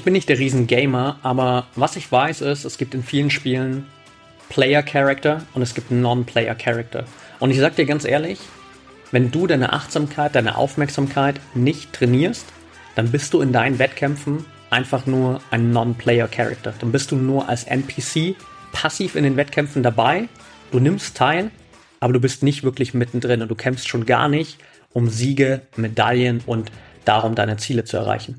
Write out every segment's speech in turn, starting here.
Ich bin nicht der Riesen-Gamer, aber was ich weiß ist, es gibt in vielen Spielen Player-Character und es gibt Non-Player-Character. Und ich sag dir ganz ehrlich, wenn du deine Achtsamkeit, deine Aufmerksamkeit nicht trainierst, dann bist du in deinen Wettkämpfen einfach nur ein Non-Player-Character. Dann bist du nur als NPC passiv in den Wettkämpfen dabei, du nimmst teil, aber du bist nicht wirklich mittendrin und du kämpfst schon gar nicht um Siege, Medaillen und darum, deine Ziele zu erreichen.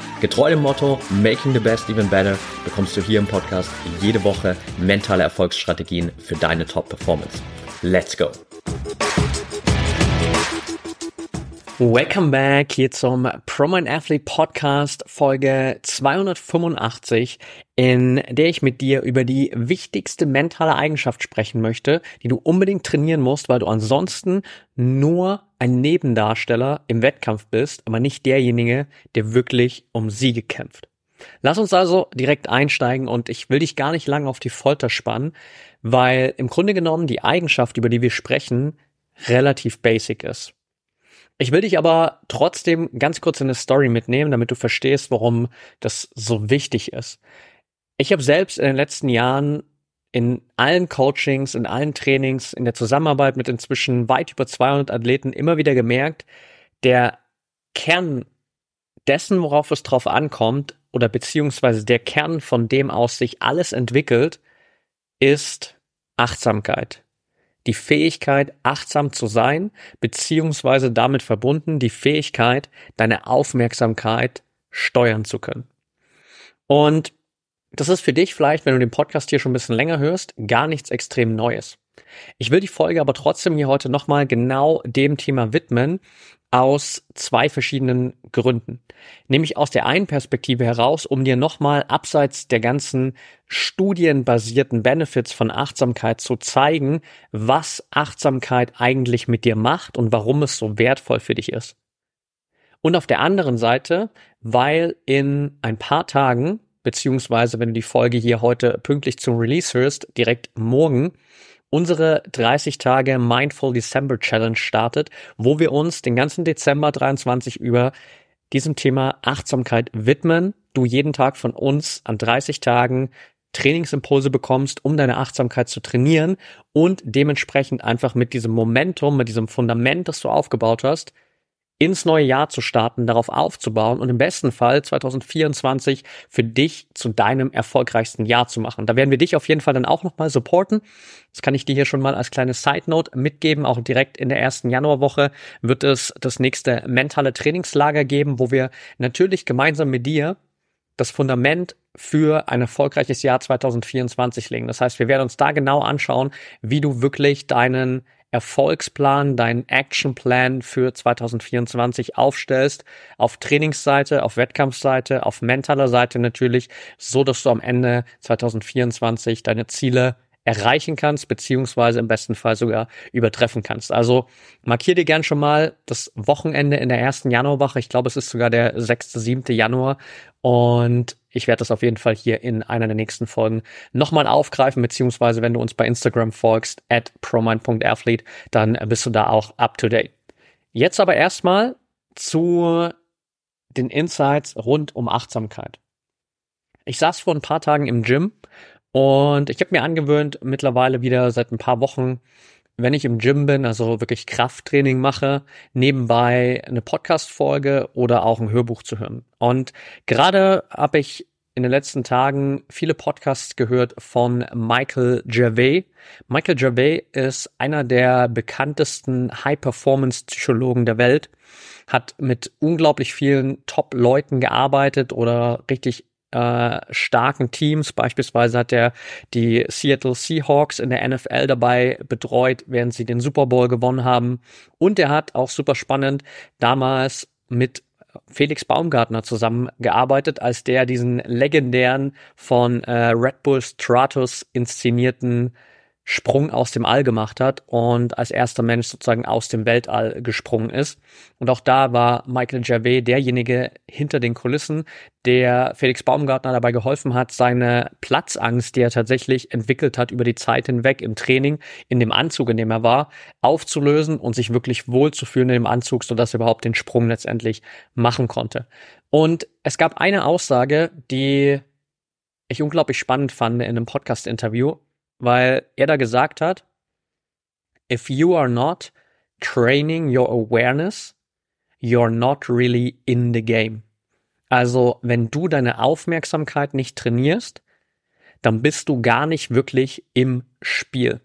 Getreu dem Motto Making the Best Even Better bekommst du hier im Podcast jede Woche mentale Erfolgsstrategien für deine Top-Performance. Let's go! Welcome back hier zum ProMind Athlete Podcast Folge 285, in der ich mit dir über die wichtigste mentale Eigenschaft sprechen möchte, die du unbedingt trainieren musst, weil du ansonsten nur ein Nebendarsteller im Wettkampf bist, aber nicht derjenige, der wirklich um Siege kämpft. Lass uns also direkt einsteigen und ich will dich gar nicht lange auf die Folter spannen, weil im Grunde genommen die Eigenschaft, über die wir sprechen, relativ basic ist. Ich will dich aber trotzdem ganz kurz in eine Story mitnehmen, damit du verstehst, warum das so wichtig ist. Ich habe selbst in den letzten Jahren in allen Coachings, in allen Trainings, in der Zusammenarbeit mit inzwischen weit über 200 Athleten immer wieder gemerkt, der Kern dessen, worauf es drauf ankommt, oder beziehungsweise der Kern, von dem aus sich alles entwickelt, ist Achtsamkeit die Fähigkeit, achtsam zu sein, beziehungsweise damit verbunden die Fähigkeit, deine Aufmerksamkeit steuern zu können. Und das ist für dich vielleicht, wenn du den Podcast hier schon ein bisschen länger hörst, gar nichts extrem Neues. Ich will die Folge aber trotzdem hier heute nochmal genau dem Thema widmen, aus zwei verschiedenen Gründen. Nämlich aus der einen Perspektive heraus, um dir nochmal abseits der ganzen studienbasierten Benefits von Achtsamkeit zu zeigen, was Achtsamkeit eigentlich mit dir macht und warum es so wertvoll für dich ist. Und auf der anderen Seite, weil in ein paar Tagen, beziehungsweise wenn du die Folge hier heute pünktlich zum Release hörst, direkt morgen, unsere 30 Tage Mindful December Challenge startet, wo wir uns den ganzen Dezember 23 über diesem Thema Achtsamkeit widmen. Du jeden Tag von uns an 30 Tagen Trainingsimpulse bekommst, um deine Achtsamkeit zu trainieren und dementsprechend einfach mit diesem Momentum, mit diesem Fundament, das du aufgebaut hast, ins neue Jahr zu starten, darauf aufzubauen und im besten Fall 2024 für dich zu deinem erfolgreichsten Jahr zu machen. Da werden wir dich auf jeden Fall dann auch nochmal supporten. Das kann ich dir hier schon mal als kleine Side Note mitgeben. Auch direkt in der ersten Januarwoche wird es das nächste mentale Trainingslager geben, wo wir natürlich gemeinsam mit dir das Fundament für ein erfolgreiches Jahr 2024 legen. Das heißt, wir werden uns da genau anschauen, wie du wirklich deinen Erfolgsplan, deinen Actionplan für 2024 aufstellst, auf Trainingsseite, auf Wettkampfseite, auf mentaler Seite natürlich, so dass du am Ende 2024 deine Ziele erreichen kannst, beziehungsweise im besten Fall sogar übertreffen kannst. Also markier dir gern schon mal das Wochenende in der ersten Januarwoche. Ich glaube, es ist sogar der 6., 7. Januar. Und ich werde das auf jeden Fall hier in einer der nächsten Folgen nochmal aufgreifen, beziehungsweise wenn du uns bei Instagram folgst, at promind.athlete, dann bist du da auch up to date. Jetzt aber erstmal zu den Insights rund um Achtsamkeit. Ich saß vor ein paar Tagen im Gym und ich habe mir angewöhnt, mittlerweile wieder seit ein paar Wochen, wenn ich im Gym bin, also wirklich Krafttraining mache, nebenbei eine Podcast-Folge oder auch ein Hörbuch zu hören. Und gerade habe ich in den letzten Tagen viele Podcasts gehört von Michael Gervais. Michael Gervais ist einer der bekanntesten High-Performance-Psychologen der Welt, hat mit unglaublich vielen Top-Leuten gearbeitet oder richtig äh, starken Teams. Beispielsweise hat er die Seattle Seahawks in der NFL dabei betreut, während sie den Super Bowl gewonnen haben. Und er hat auch super spannend damals mit Felix Baumgartner zusammengearbeitet, als der diesen legendären von äh, Red Bull Stratus inszenierten Sprung aus dem All gemacht hat und als erster Mensch sozusagen aus dem Weltall gesprungen ist. Und auch da war Michael Gervais derjenige hinter den Kulissen, der Felix Baumgartner dabei geholfen hat, seine Platzangst, die er tatsächlich entwickelt hat über die Zeit hinweg im Training, in dem Anzug, in dem er war, aufzulösen und sich wirklich wohlzufühlen in dem Anzug, sodass er überhaupt den Sprung letztendlich machen konnte. Und es gab eine Aussage, die ich unglaublich spannend fand in einem Podcast-Interview, weil er da gesagt hat, if you are not training your awareness, you're not really in the game. Also, wenn du deine Aufmerksamkeit nicht trainierst, dann bist du gar nicht wirklich im Spiel.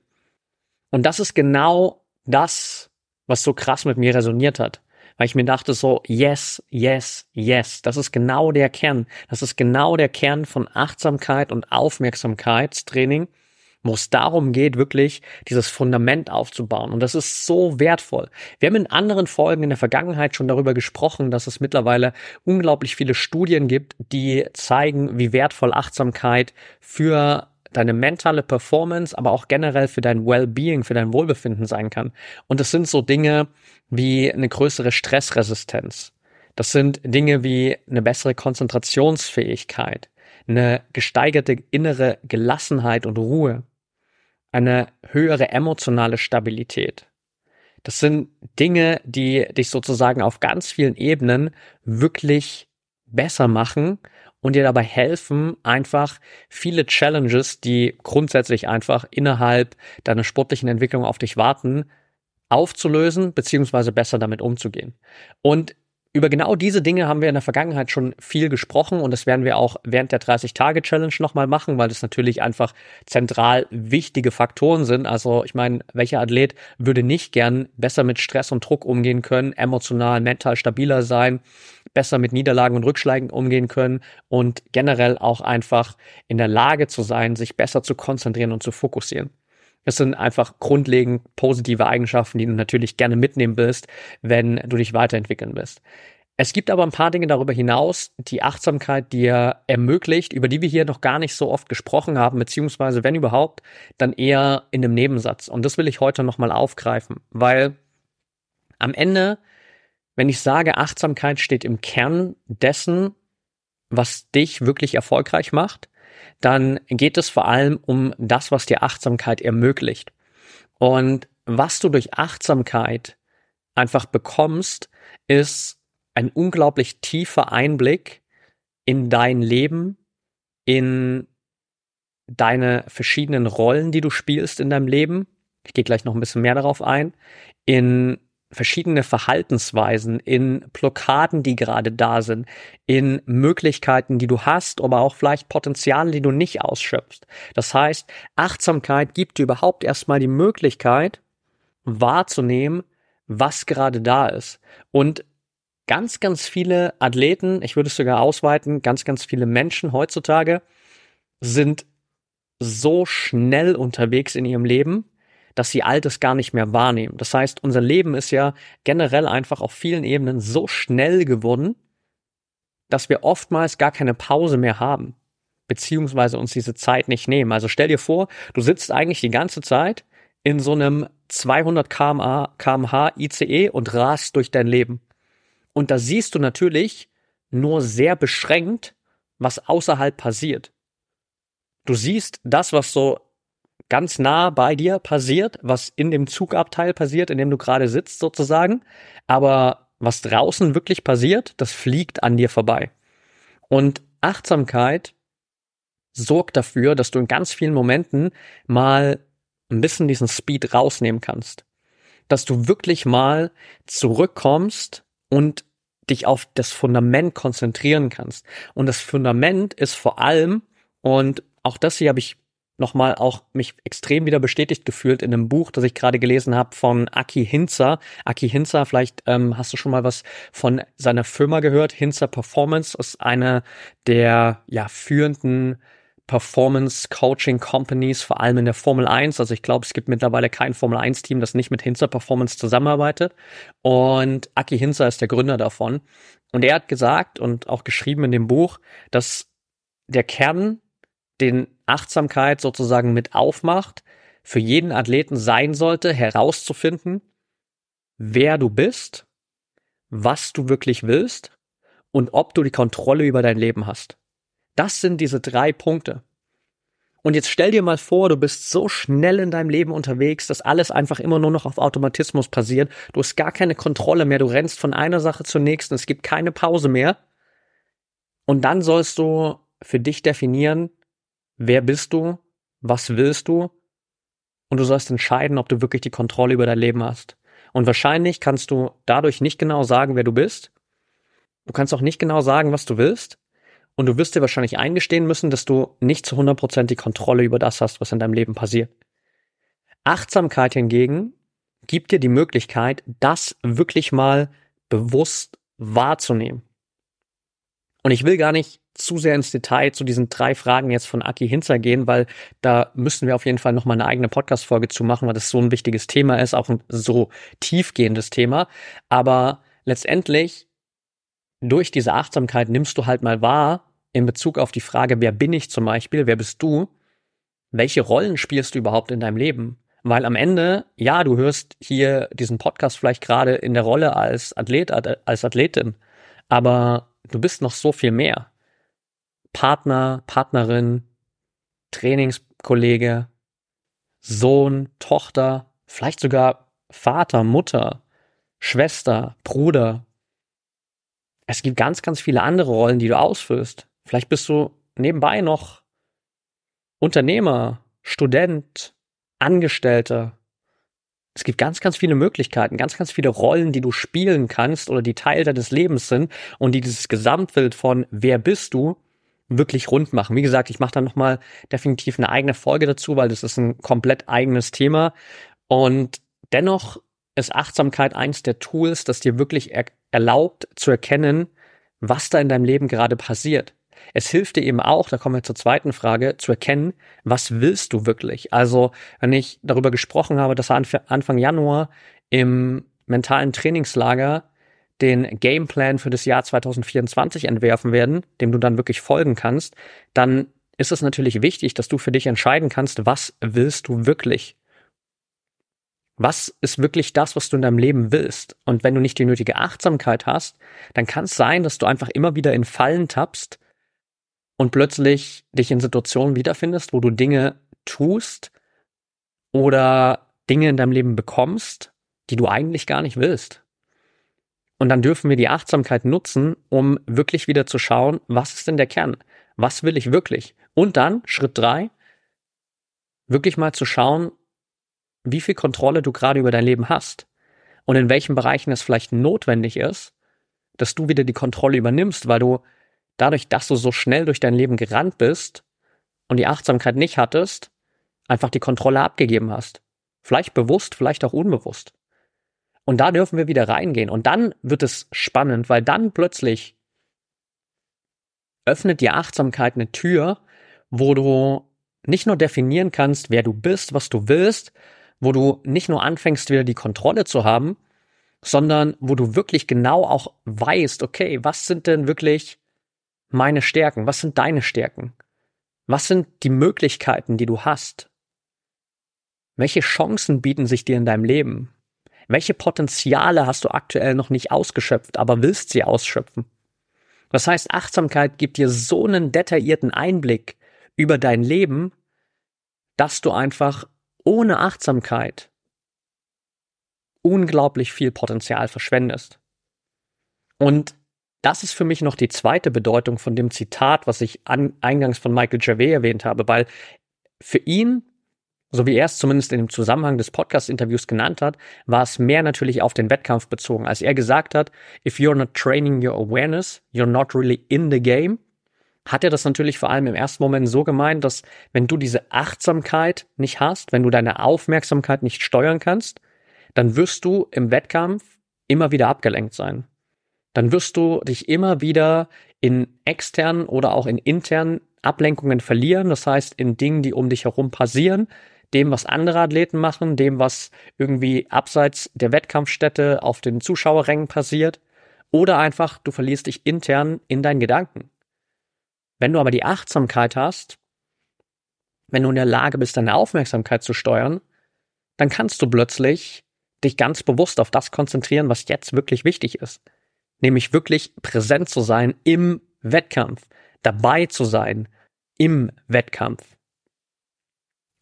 Und das ist genau das, was so krass mit mir resoniert hat. Weil ich mir dachte so, yes, yes, yes. Das ist genau der Kern. Das ist genau der Kern von Achtsamkeit und Aufmerksamkeitstraining wo es darum geht, wirklich dieses Fundament aufzubauen. Und das ist so wertvoll. Wir haben in anderen Folgen in der Vergangenheit schon darüber gesprochen, dass es mittlerweile unglaublich viele Studien gibt, die zeigen, wie wertvoll Achtsamkeit für deine mentale Performance, aber auch generell für dein Well-being, für dein Wohlbefinden sein kann. Und das sind so Dinge wie eine größere Stressresistenz. Das sind Dinge wie eine bessere Konzentrationsfähigkeit, eine gesteigerte innere Gelassenheit und Ruhe, eine höhere emotionale Stabilität. Das sind Dinge, die dich sozusagen auf ganz vielen Ebenen wirklich besser machen und dir dabei helfen, einfach viele Challenges, die grundsätzlich einfach innerhalb deiner sportlichen Entwicklung auf dich warten, aufzulösen, beziehungsweise besser damit umzugehen. Und über genau diese Dinge haben wir in der Vergangenheit schon viel gesprochen und das werden wir auch während der 30-Tage-Challenge nochmal machen, weil das natürlich einfach zentral wichtige Faktoren sind. Also ich meine, welcher Athlet würde nicht gern besser mit Stress und Druck umgehen können, emotional, mental stabiler sein, besser mit Niederlagen und Rückschlägen umgehen können und generell auch einfach in der Lage zu sein, sich besser zu konzentrieren und zu fokussieren. Es sind einfach grundlegend positive Eigenschaften, die du natürlich gerne mitnehmen willst, wenn du dich weiterentwickeln willst. Es gibt aber ein paar Dinge darüber hinaus, die Achtsamkeit dir ermöglicht, über die wir hier noch gar nicht so oft gesprochen haben, beziehungsweise wenn überhaupt, dann eher in einem Nebensatz. Und das will ich heute nochmal aufgreifen, weil am Ende, wenn ich sage, Achtsamkeit steht im Kern dessen, was dich wirklich erfolgreich macht, dann geht es vor allem um das, was dir Achtsamkeit ermöglicht. Und was du durch Achtsamkeit einfach bekommst, ist ein unglaublich tiefer Einblick in dein Leben, in deine verschiedenen Rollen, die du spielst in deinem Leben. Ich gehe gleich noch ein bisschen mehr darauf ein. In verschiedene Verhaltensweisen, in Blockaden, die gerade da sind, in Möglichkeiten, die du hast, aber auch vielleicht Potenziale, die du nicht ausschöpfst. Das heißt, Achtsamkeit gibt dir überhaupt erstmal die Möglichkeit wahrzunehmen, was gerade da ist. Und ganz, ganz viele Athleten, ich würde es sogar ausweiten, ganz, ganz viele Menschen heutzutage sind so schnell unterwegs in ihrem Leben, dass sie Altes gar nicht mehr wahrnehmen. Das heißt, unser Leben ist ja generell einfach auf vielen Ebenen so schnell geworden, dass wir oftmals gar keine Pause mehr haben, beziehungsweise uns diese Zeit nicht nehmen. Also stell dir vor, du sitzt eigentlich die ganze Zeit in so einem 200 kmh, kmh ICE und rast durch dein Leben. Und da siehst du natürlich nur sehr beschränkt, was außerhalb passiert. Du siehst das, was so ganz nah bei dir passiert, was in dem Zugabteil passiert, in dem du gerade sitzt sozusagen. Aber was draußen wirklich passiert, das fliegt an dir vorbei. Und Achtsamkeit sorgt dafür, dass du in ganz vielen Momenten mal ein bisschen diesen Speed rausnehmen kannst. Dass du wirklich mal zurückkommst und dich auf das Fundament konzentrieren kannst. Und das Fundament ist vor allem, und auch das hier habe ich nochmal auch mich extrem wieder bestätigt gefühlt in einem Buch, das ich gerade gelesen habe von Aki Hinzer. Aki Hinzer, vielleicht ähm, hast du schon mal was von seiner Firma gehört. Hinzer Performance ist eine der ja führenden Performance Coaching Companies, vor allem in der Formel 1. Also ich glaube, es gibt mittlerweile kein Formel 1 Team, das nicht mit Hinzer Performance zusammenarbeitet. Und Aki Hinzer ist der Gründer davon. Und er hat gesagt und auch geschrieben in dem Buch, dass der Kern, den Achtsamkeit sozusagen mit aufmacht, für jeden Athleten sein sollte, herauszufinden, wer du bist, was du wirklich willst und ob du die Kontrolle über dein Leben hast. Das sind diese drei Punkte. Und jetzt stell dir mal vor, du bist so schnell in deinem Leben unterwegs, dass alles einfach immer nur noch auf Automatismus passiert. Du hast gar keine Kontrolle mehr. Du rennst von einer Sache zur nächsten. Es gibt keine Pause mehr. Und dann sollst du für dich definieren, wer bist du? Was willst du? Und du sollst entscheiden, ob du wirklich die Kontrolle über dein Leben hast. Und wahrscheinlich kannst du dadurch nicht genau sagen, wer du bist. Du kannst auch nicht genau sagen, was du willst. Und du wirst dir wahrscheinlich eingestehen müssen, dass du nicht zu 100% die Kontrolle über das hast, was in deinem Leben passiert. Achtsamkeit hingegen gibt dir die Möglichkeit, das wirklich mal bewusst wahrzunehmen. Und ich will gar nicht zu sehr ins Detail zu diesen drei Fragen jetzt von Aki Hinzer gehen, weil da müssen wir auf jeden Fall noch mal eine eigene Podcast-Folge zu machen, weil das so ein wichtiges Thema ist, auch ein so tiefgehendes Thema. Aber letztendlich durch diese Achtsamkeit nimmst du halt mal wahr, in Bezug auf die Frage, wer bin ich zum Beispiel, wer bist du, welche Rollen spielst du überhaupt in deinem Leben? Weil am Ende, ja, du hörst hier diesen Podcast vielleicht gerade in der Rolle als Athlet, als Athletin, aber du bist noch so viel mehr. Partner, Partnerin, Trainingskollege, Sohn, Tochter, vielleicht sogar Vater, Mutter, Schwester, Bruder, es gibt ganz, ganz viele andere Rollen, die du ausfüllst. Vielleicht bist du nebenbei noch Unternehmer, Student, Angestellter. Es gibt ganz, ganz viele Möglichkeiten, ganz, ganz viele Rollen, die du spielen kannst oder die Teil deines Lebens sind und die dieses Gesamtbild von wer bist du wirklich rund machen. Wie gesagt, ich mache da nochmal definitiv eine eigene Folge dazu, weil das ist ein komplett eigenes Thema. Und dennoch ist Achtsamkeit eins der Tools, das dir wirklich er erlaubt zu erkennen, was da in deinem Leben gerade passiert. Es hilft dir eben auch, da kommen wir zur zweiten Frage, zu erkennen, was willst du wirklich? Also, wenn ich darüber gesprochen habe, dass Anfang Januar im mentalen Trainingslager den Gameplan für das Jahr 2024 entwerfen werden, dem du dann wirklich folgen kannst, dann ist es natürlich wichtig, dass du für dich entscheiden kannst, was willst du wirklich? Was ist wirklich das, was du in deinem Leben willst? Und wenn du nicht die nötige Achtsamkeit hast, dann kann es sein, dass du einfach immer wieder in Fallen tappst und plötzlich dich in Situationen wiederfindest, wo du Dinge tust oder Dinge in deinem Leben bekommst, die du eigentlich gar nicht willst. Und dann dürfen wir die Achtsamkeit nutzen, um wirklich wieder zu schauen, was ist denn der Kern? Was will ich wirklich? Und dann, Schritt drei, wirklich mal zu schauen, wie viel Kontrolle du gerade über dein Leben hast und in welchen Bereichen es vielleicht notwendig ist, dass du wieder die Kontrolle übernimmst, weil du dadurch, dass du so schnell durch dein Leben gerannt bist und die Achtsamkeit nicht hattest, einfach die Kontrolle abgegeben hast. Vielleicht bewusst, vielleicht auch unbewusst. Und da dürfen wir wieder reingehen. Und dann wird es spannend, weil dann plötzlich öffnet die Achtsamkeit eine Tür, wo du nicht nur definieren kannst, wer du bist, was du willst, wo du nicht nur anfängst, wieder die Kontrolle zu haben, sondern wo du wirklich genau auch weißt, okay, was sind denn wirklich meine Stärken? Was sind deine Stärken? Was sind die Möglichkeiten, die du hast? Welche Chancen bieten sich dir in deinem Leben? Welche Potenziale hast du aktuell noch nicht ausgeschöpft, aber willst sie ausschöpfen? Das heißt, Achtsamkeit gibt dir so einen detaillierten Einblick über dein Leben, dass du einfach ohne Achtsamkeit unglaublich viel Potenzial verschwendest. Und das ist für mich noch die zweite Bedeutung von dem Zitat, was ich an, eingangs von Michael Gervais erwähnt habe, weil für ihn, so wie er es zumindest in dem Zusammenhang des Podcast-Interviews genannt hat, war es mehr natürlich auf den Wettkampf bezogen, als er gesagt hat, if you're not training your awareness, you're not really in the game, hat er das natürlich vor allem im ersten Moment so gemeint, dass wenn du diese Achtsamkeit nicht hast, wenn du deine Aufmerksamkeit nicht steuern kannst, dann wirst du im Wettkampf immer wieder abgelenkt sein. Dann wirst du dich immer wieder in externen oder auch in internen Ablenkungen verlieren. Das heißt, in Dingen, die um dich herum passieren, dem, was andere Athleten machen, dem, was irgendwie abseits der Wettkampfstätte auf den Zuschauerrängen passiert. Oder einfach, du verlierst dich intern in deinen Gedanken. Wenn du aber die Achtsamkeit hast, wenn du in der Lage bist, deine Aufmerksamkeit zu steuern, dann kannst du plötzlich dich ganz bewusst auf das konzentrieren, was jetzt wirklich wichtig ist. Nämlich wirklich präsent zu sein im Wettkampf, dabei zu sein im Wettkampf.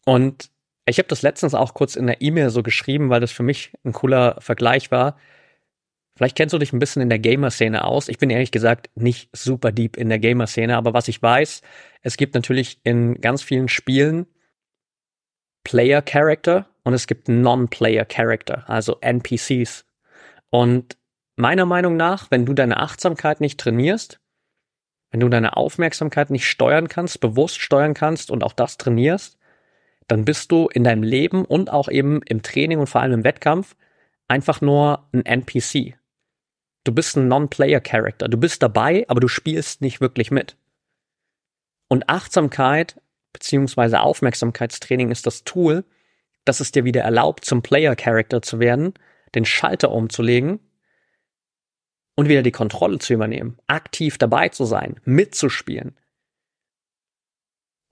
Und ich habe das letztens auch kurz in der E-Mail so geschrieben, weil das für mich ein cooler Vergleich war. Vielleicht kennst du dich ein bisschen in der Gamer-Szene aus. Ich bin ehrlich gesagt nicht super deep in der Gamer-Szene, aber was ich weiß, es gibt natürlich in ganz vielen Spielen Player-Character und es gibt Non-Player-Character, also NPCs. Und meiner Meinung nach, wenn du deine Achtsamkeit nicht trainierst, wenn du deine Aufmerksamkeit nicht steuern kannst, bewusst steuern kannst und auch das trainierst, dann bist du in deinem Leben und auch eben im Training und vor allem im Wettkampf einfach nur ein NPC. Du bist ein Non-Player-Character. Du bist dabei, aber du spielst nicht wirklich mit. Und Achtsamkeit beziehungsweise Aufmerksamkeitstraining ist das Tool, das es dir wieder erlaubt, zum Player-Character zu werden, den Schalter umzulegen und wieder die Kontrolle zu übernehmen, aktiv dabei zu sein, mitzuspielen.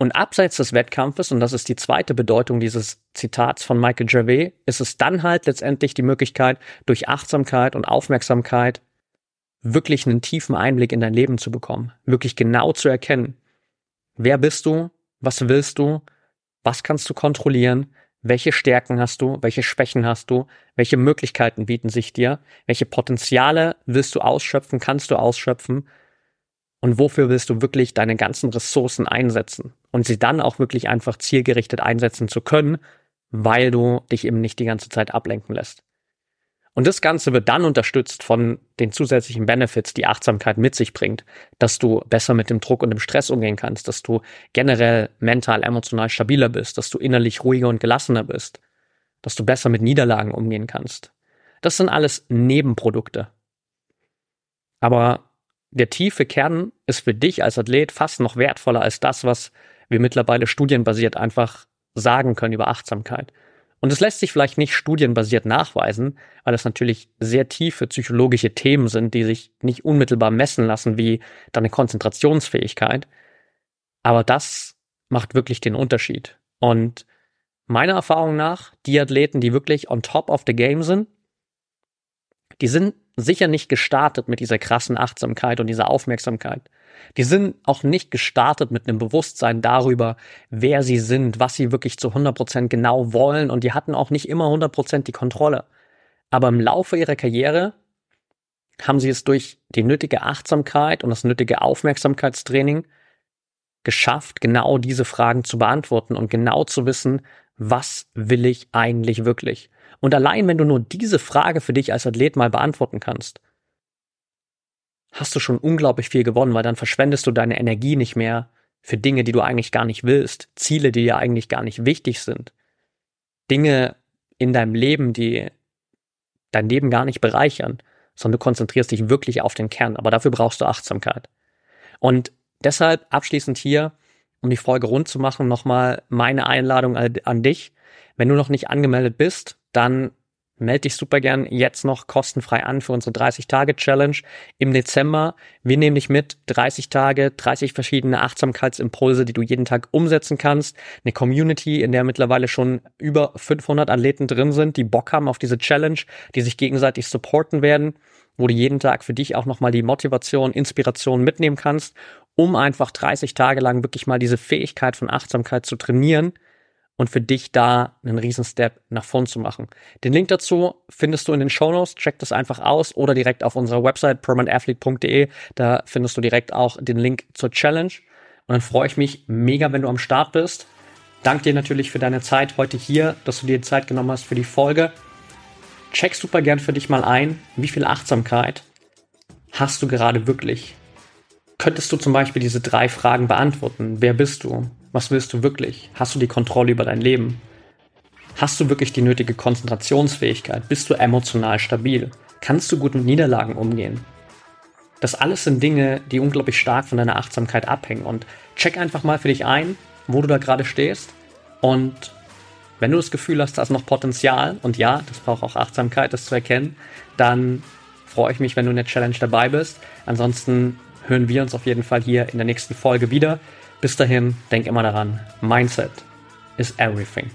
Und abseits des Wettkampfes, und das ist die zweite Bedeutung dieses Zitats von Michael Gervais, ist es dann halt letztendlich die Möglichkeit, durch Achtsamkeit und Aufmerksamkeit wirklich einen tiefen Einblick in dein Leben zu bekommen, wirklich genau zu erkennen, wer bist du, was willst du, was kannst du kontrollieren, welche Stärken hast du, welche Schwächen hast du, welche Möglichkeiten bieten sich dir, welche Potenziale willst du ausschöpfen, kannst du ausschöpfen und wofür willst du wirklich deine ganzen Ressourcen einsetzen und sie dann auch wirklich einfach zielgerichtet einsetzen zu können, weil du dich eben nicht die ganze Zeit ablenken lässt. Und das Ganze wird dann unterstützt von den zusätzlichen Benefits, die Achtsamkeit mit sich bringt, dass du besser mit dem Druck und dem Stress umgehen kannst, dass du generell mental, emotional stabiler bist, dass du innerlich ruhiger und gelassener bist, dass du besser mit Niederlagen umgehen kannst. Das sind alles Nebenprodukte. Aber der tiefe Kern ist für dich als Athlet fast noch wertvoller als das, was wir mittlerweile studienbasiert einfach sagen können über Achtsamkeit. Und es lässt sich vielleicht nicht studienbasiert nachweisen, weil es natürlich sehr tiefe psychologische Themen sind, die sich nicht unmittelbar messen lassen, wie deine Konzentrationsfähigkeit. Aber das macht wirklich den Unterschied. Und meiner Erfahrung nach, die Athleten, die wirklich on top of the game sind, die sind sicher nicht gestartet mit dieser krassen Achtsamkeit und dieser Aufmerksamkeit. Die sind auch nicht gestartet mit einem Bewusstsein darüber, wer sie sind, was sie wirklich zu 100% genau wollen und die hatten auch nicht immer 100% die Kontrolle. Aber im Laufe ihrer Karriere haben sie es durch die nötige Achtsamkeit und das nötige Aufmerksamkeitstraining geschafft, genau diese Fragen zu beantworten und genau zu wissen, was will ich eigentlich wirklich? Und allein wenn du nur diese Frage für dich als Athlet mal beantworten kannst, hast du schon unglaublich viel gewonnen, weil dann verschwendest du deine Energie nicht mehr für Dinge, die du eigentlich gar nicht willst, Ziele, die dir eigentlich gar nicht wichtig sind, Dinge in deinem Leben, die dein Leben gar nicht bereichern, sondern du konzentrierst dich wirklich auf den Kern. Aber dafür brauchst du Achtsamkeit. Und deshalb abschließend hier, um die Folge rund zu machen, nochmal meine Einladung an dich. Wenn du noch nicht angemeldet bist, dann melde dich super gern jetzt noch kostenfrei an für unsere 30-Tage-Challenge im Dezember. Wir nehmen dich mit 30 Tage, 30 verschiedene Achtsamkeitsimpulse, die du jeden Tag umsetzen kannst. Eine Community, in der mittlerweile schon über 500 Athleten drin sind, die Bock haben auf diese Challenge, die sich gegenseitig supporten werden, wo du jeden Tag für dich auch nochmal die Motivation, Inspiration mitnehmen kannst, um einfach 30 Tage lang wirklich mal diese Fähigkeit von Achtsamkeit zu trainieren und für dich da einen riesen Step nach vorn zu machen. Den Link dazu findest du in den Show Notes. Check das einfach aus oder direkt auf unserer Website permanentathlete.de. Da findest du direkt auch den Link zur Challenge. Und dann freue ich mich mega, wenn du am Start bist. Dank dir natürlich für deine Zeit heute hier, dass du dir Zeit genommen hast für die Folge. Check super gern für dich mal ein, wie viel Achtsamkeit hast du gerade wirklich? Könntest du zum Beispiel diese drei Fragen beantworten? Wer bist du? Was willst du wirklich? Hast du die Kontrolle über dein Leben? Hast du wirklich die nötige Konzentrationsfähigkeit? Bist du emotional stabil? Kannst du gut mit Niederlagen umgehen? Das alles sind Dinge, die unglaublich stark von deiner Achtsamkeit abhängen. Und check einfach mal für dich ein, wo du da gerade stehst. Und wenn du das Gefühl hast, da ist noch Potenzial, und ja, das braucht auch Achtsamkeit, das zu erkennen, dann freue ich mich, wenn du in der Challenge dabei bist. Ansonsten hören wir uns auf jeden Fall hier in der nächsten Folge wieder. Bis dahin, denk immer daran, Mindset is everything.